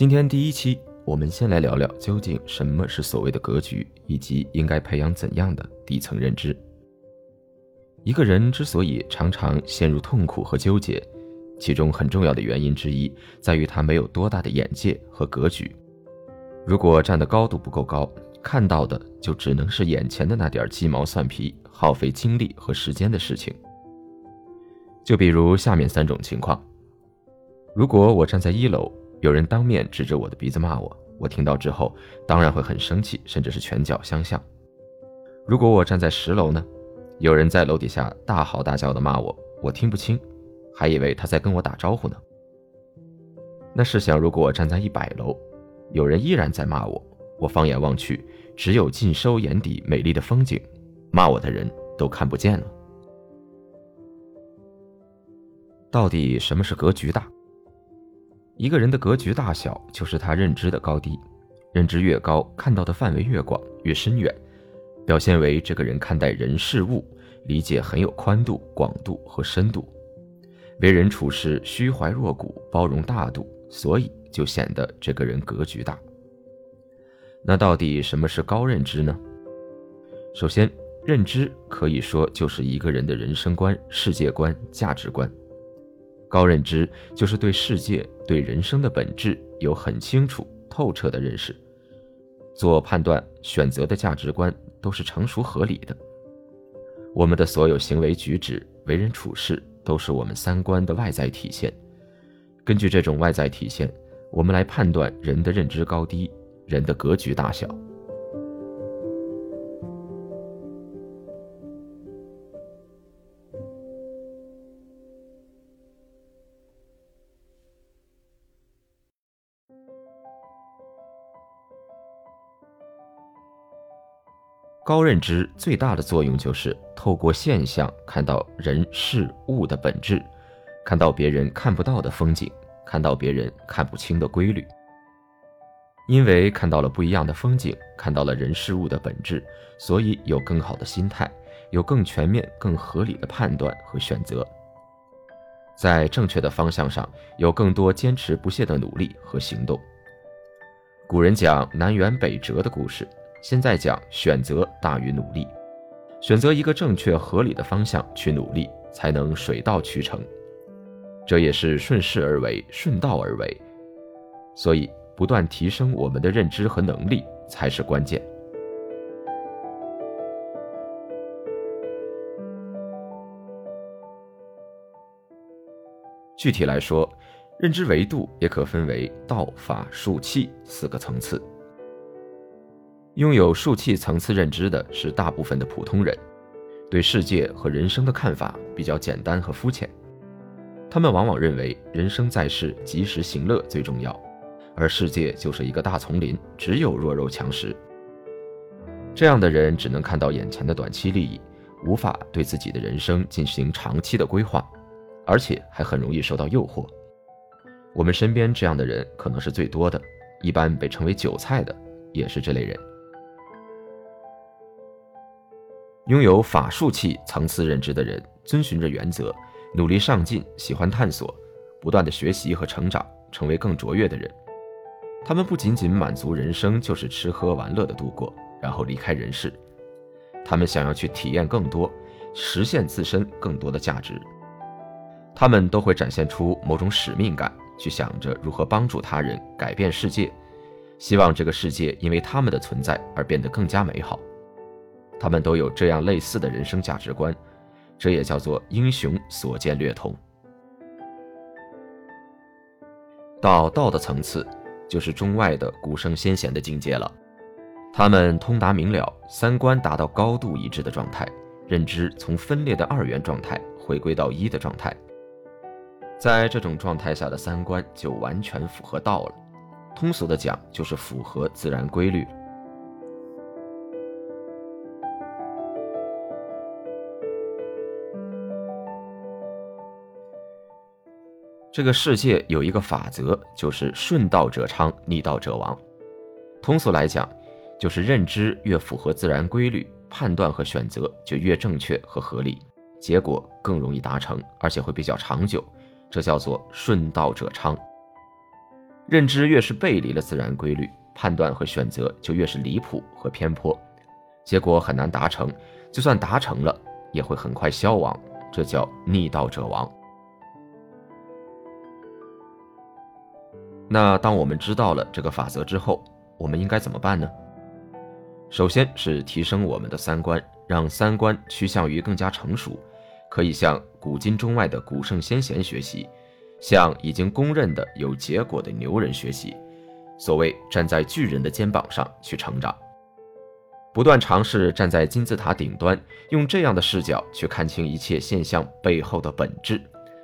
今天第一期，我们先来聊聊究竟什么是所谓的格局，以及应该培养怎样的底层认知。一个人之所以常常陷入痛苦和纠结，其中很重要的原因之一，在于他没有多大的眼界和格局。如果站的高度不够高，看到的就只能是眼前的那点鸡毛蒜皮、耗费精力和时间的事情。就比如下面三种情况：如果我站在一楼。有人当面指着我的鼻子骂我，我听到之后当然会很生气，甚至是拳脚相向。如果我站在十楼呢？有人在楼底下大吼大叫的骂我，我听不清，还以为他在跟我打招呼呢。那试想，如果我站在一百楼，有人依然在骂我，我放眼望去，只有尽收眼底美丽的风景，骂我的人都看不见了。到底什么是格局大？一个人的格局大小，就是他认知的高低。认知越高，看到的范围越广、越深远，表现为这个人看待人事物理解很有宽度、广度和深度，为人处事虚怀若谷、包容大度，所以就显得这个人格局大。那到底什么是高认知呢？首先，认知可以说就是一个人的人生观、世界观、价值观。高认知就是对世界、对人生的本质有很清楚、透彻的认识，做判断、选择的价值观都是成熟合理的。我们的所有行为举止、为人处事，都是我们三观的外在体现。根据这种外在体现，我们来判断人的认知高低、人的格局大小。高认知最大的作用就是透过现象看到人事物的本质，看到别人看不到的风景，看到别人看不清的规律。因为看到了不一样的风景，看到了人事物的本质，所以有更好的心态，有更全面、更合理的判断和选择，在正确的方向上有更多坚持不懈的努力和行动。古人讲南辕北辙的故事。现在讲选择大于努力，选择一个正确合理的方向去努力，才能水到渠成。这也是顺势而为，顺道而为。所以，不断提升我们的认知和能力才是关键。具体来说，认知维度也可分为道、法、术、器四个层次。拥有术气层次认知的是大部分的普通人，对世界和人生的看法比较简单和肤浅。他们往往认为人生在世，及时行乐最重要，而世界就是一个大丛林，只有弱肉强食。这样的人只能看到眼前的短期利益，无法对自己的人生进行长期的规划，而且还很容易受到诱惑。我们身边这样的人可能是最多的，一般被称为韭菜的也是这类人。拥有法术气层次认知的人，遵循着原则，努力上进，喜欢探索，不断的学习和成长，成为更卓越的人。他们不仅仅满足人生就是吃喝玩乐的度过，然后离开人世。他们想要去体验更多，实现自身更多的价值。他们都会展现出某种使命感，去想着如何帮助他人，改变世界，希望这个世界因为他们的存在而变得更加美好。他们都有这样类似的人生价值观，这也叫做英雄所见略同。到道的层次，就是中外的古圣先贤的境界了。他们通达明了，三观达到高度一致的状态，认知从分裂的二元状态回归到一的状态。在这种状态下的三观就完全符合道了。通俗的讲，就是符合自然规律。这个世界有一个法则，就是顺道者昌，逆道者亡。通俗来讲，就是认知越符合自然规律，判断和选择就越正确和合理，结果更容易达成，而且会比较长久。这叫做顺道者昌。认知越是背离了自然规律，判断和选择就越是离谱和偏颇，结果很难达成。就算达成了，也会很快消亡。这叫逆道者亡。那当我们知道了这个法则之后，我们应该怎么办呢？首先是提升我们的三观，让三观趋向于更加成熟，可以向古今中外的古圣先贤学习，向已经公认的有结果的牛人学习。所谓站在巨人的肩膀上去成长，不断尝试站在金字塔顶端，用这样的视角去看清一切现象背后的本质，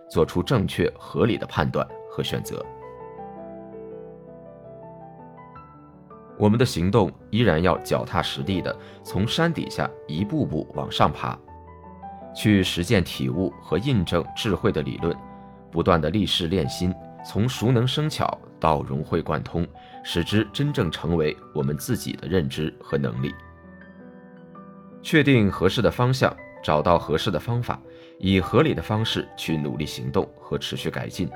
做出正确合理的判断和选择。我们的行动依然要脚踏实地的从山底下一步步往上爬，去实践体悟和印证智慧的理论，不断的立誓练心，从熟能生巧到融会贯通，使之真正成为我们自己的认知和能力。确定合适的方向，找到合适的方法，以合理的方式去努力行动和持续改进，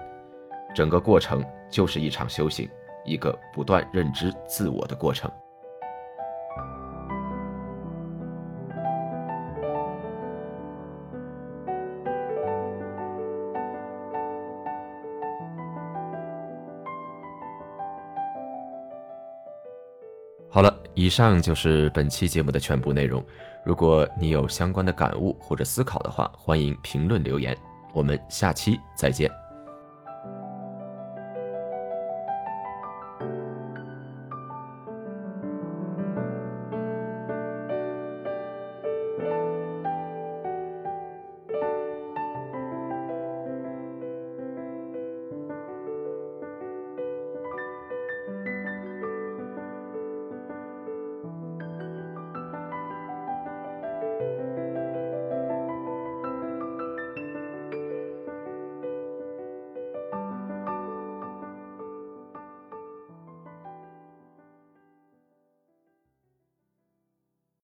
整个过程就是一场修行。一个不断认知自我的过程。好了，以上就是本期节目的全部内容。如果你有相关的感悟或者思考的话，欢迎评论留言。我们下期再见。